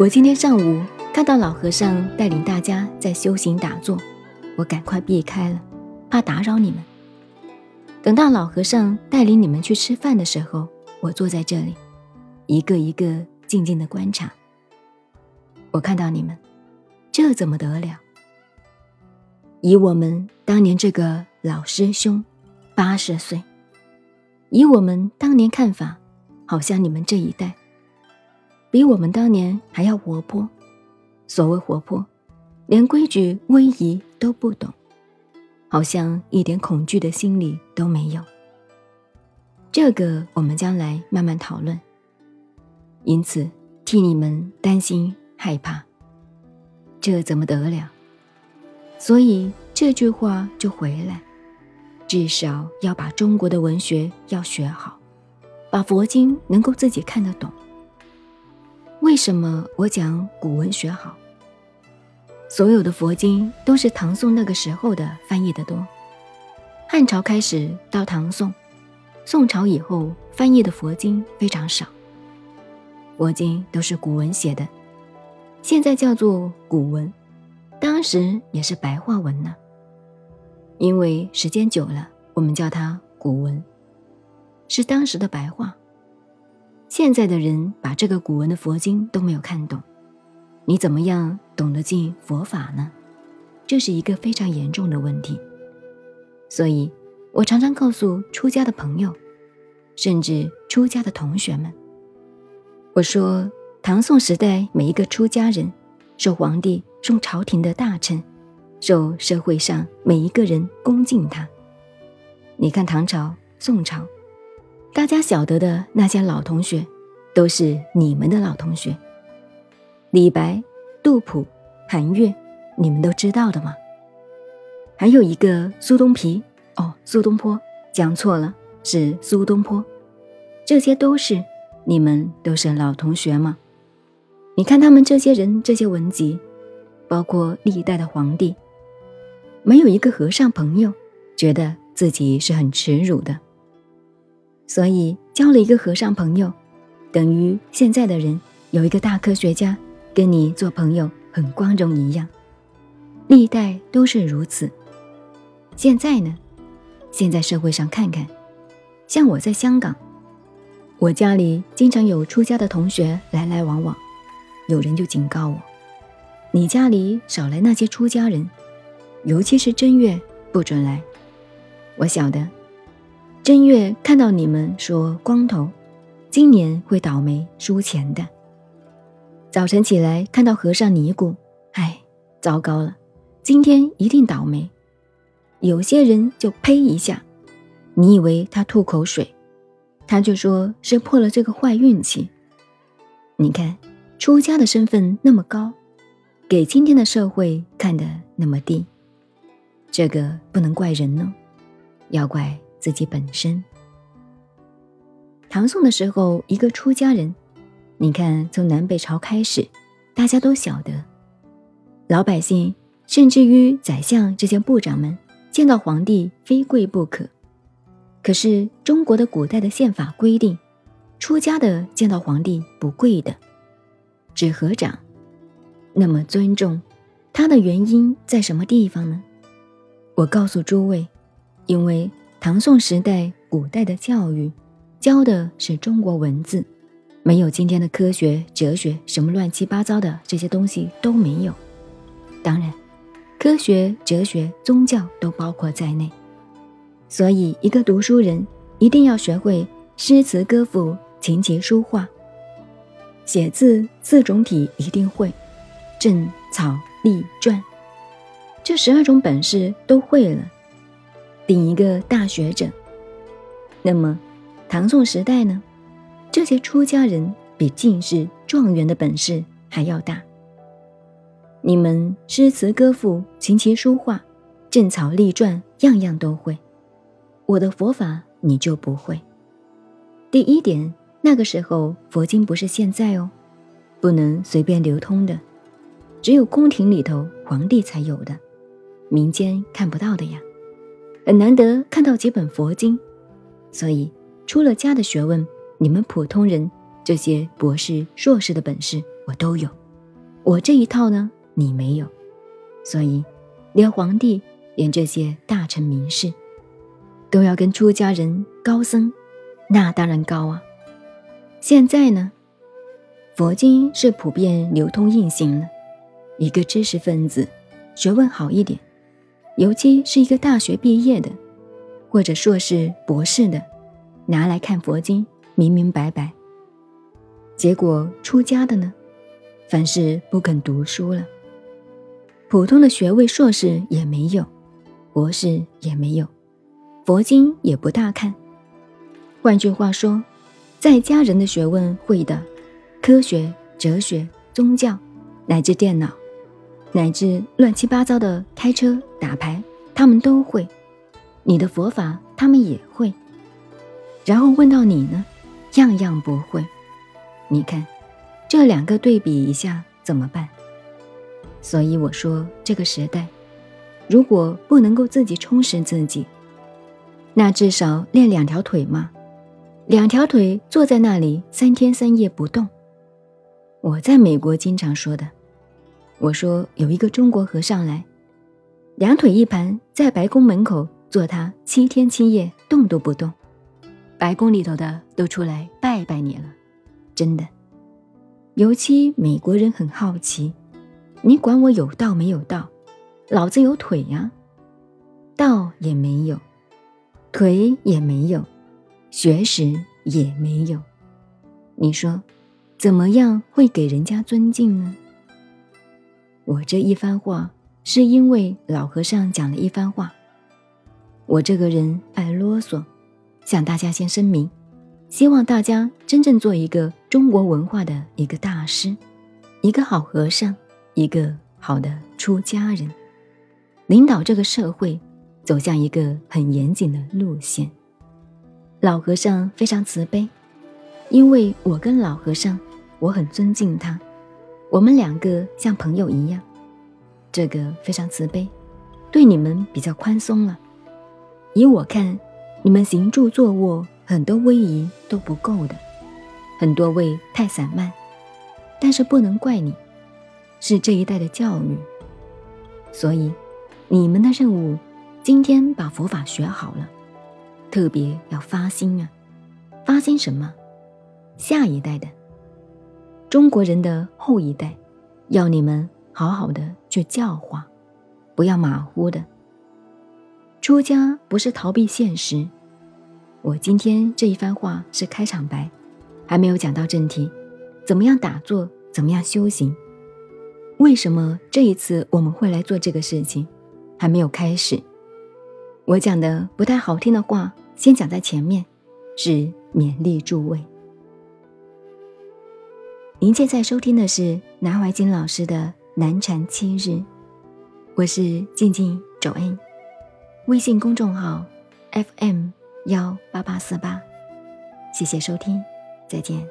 我今天上午看到老和尚带领大家在修行打坐，我赶快避开了，怕打扰你们。等到老和尚带领你们去吃饭的时候，我坐在这里，一个一个静静的观察。我看到你们，这怎么得了？以我们当年这个老师兄，八十岁，以我们当年看法，好像你们这一代。比我们当年还要活泼，所谓活泼，连规矩威仪都不懂，好像一点恐惧的心理都没有。这个我们将来慢慢讨论。因此替你们担心害怕，这怎么得了？所以这句话就回来，至少要把中国的文学要学好，把佛经能够自己看得懂。为什么我讲古文学好？所有的佛经都是唐宋那个时候的翻译的多。汉朝开始到唐宋，宋朝以后翻译的佛经非常少。佛经都是古文写的，现在叫做古文，当时也是白话文呢。因为时间久了，我们叫它古文，是当时的白话。现在的人把这个古文的佛经都没有看懂，你怎么样懂得进佛法呢？这是一个非常严重的问题。所以，我常常告诉出家的朋友，甚至出家的同学们，我说，唐宋时代每一个出家人，受皇帝、受朝廷的大臣，受社会上每一个人恭敬他。你看唐朝、宋朝。大家晓得的那些老同学，都是你们的老同学。李白、杜甫、韩愈，你们都知道的吗？还有一个苏东皮，哦，苏东坡，讲错了，是苏东坡。这些都是你们都是老同学吗？你看他们这些人这些文集，包括历代的皇帝，没有一个和尚朋友觉得自己是很耻辱的。所以交了一个和尚朋友，等于现在的人有一个大科学家跟你做朋友很光荣一样。历代都是如此。现在呢？现在社会上看看，像我在香港，我家里经常有出家的同学来来往往，有人就警告我：“你家里少来那些出家人，尤其是正月不准来。”我晓得。正月看到你们说光头，今年会倒霉输钱的。早晨起来看到和尚尼姑，哎，糟糕了，今天一定倒霉。有些人就呸一下，你以为他吐口水，他就说是破了这个坏运气。你看，出家的身份那么高，给今天的社会看得那么低，这个不能怪人呢，要怪。自己本身。唐宋的时候，一个出家人，你看从南北朝开始，大家都晓得，老百姓甚至于宰相这些部长们，见到皇帝非跪不可。可是中国的古代的宪法规定，出家的见到皇帝不跪的，只合掌。那么尊重他的原因在什么地方呢？我告诉诸位，因为。唐宋时代，古代的教育教的是中国文字，没有今天的科学、哲学，什么乱七八糟的这些东西都没有。当然，科学、哲学、宗教都包括在内。所以，一个读书人一定要学会诗词歌赋、琴棋书画，写字四种体一定会，正、草、隶、篆，这十二种本事都会了。顶一个大学者。那么，唐宋时代呢？这些出家人比进士、状元的本事还要大。你们诗词歌赋、琴棋书画、正草隶篆，样样都会。我的佛法你就不会。第一点，那个时候佛经不是现在哦，不能随便流通的，只有宫廷里头皇帝才有的，民间看不到的呀。很难得看到几本佛经，所以出了家的学问，你们普通人这些博士、硕士的本事我都有。我这一套呢，你没有，所以连皇帝，连这些大臣名士，都要跟出家人高僧，那当然高啊。现在呢，佛经是普遍流通运行了，一个知识分子，学问好一点，尤其是一个大学毕业的，或者硕士、博士的，拿来看佛经，明明白白。结果出家的呢，凡是不肯读书了，普通的学位硕士也没有，博士也没有，佛经也不大看。换句话说，在家人的学问会的，科学、哲学、宗教，乃至电脑，乃至乱七八糟的开车、打牌，他们都会；你的佛法，他们也会。然后问到你呢，样样不会。你看，这两个对比一下怎么办？所以我说，这个时代，如果不能够自己充实自己，那至少练两条腿嘛。两条腿坐在那里三天三夜不动。我在美国经常说的，我说有一个中国和尚来，两腿一盘在白宫门口坐他七天七夜动都不动，白宫里头的都出来拜拜你了。真的，尤其美国人很好奇，你管我有道没有道？老子有腿呀，道也没有，腿也没有，学识也没有，你说怎么样会给人家尊敬呢？我这一番话是因为老和尚讲了一番话，我这个人爱啰嗦，向大家先声明。希望大家真正做一个中国文化的一个大师，一个好和尚，一个好的出家人，领导这个社会走向一个很严谨的路线。老和尚非常慈悲，因为我跟老和尚，我很尊敬他，我们两个像朋友一样，这个非常慈悲，对你们比较宽松了。以我看，你们行住坐卧。很多威仪都不够的，很多位太散漫，但是不能怪你，是这一代的教育。所以，你们的任务，今天把佛法学好了，特别要发心啊！发心什么？下一代的中国人的后一代，要你们好好的去教化，不要马虎的。出家不是逃避现实。我今天这一番话是开场白，还没有讲到正题。怎么样打坐？怎么样修行？为什么这一次我们会来做这个事情？还没有开始。我讲的不太好听的话，先讲在前面，是勉励诸位。您现在收听的是南怀瑾老师的《南禅七日》，我是静静周恩，微信公众号 FM。幺八八四八，谢谢收听，再见。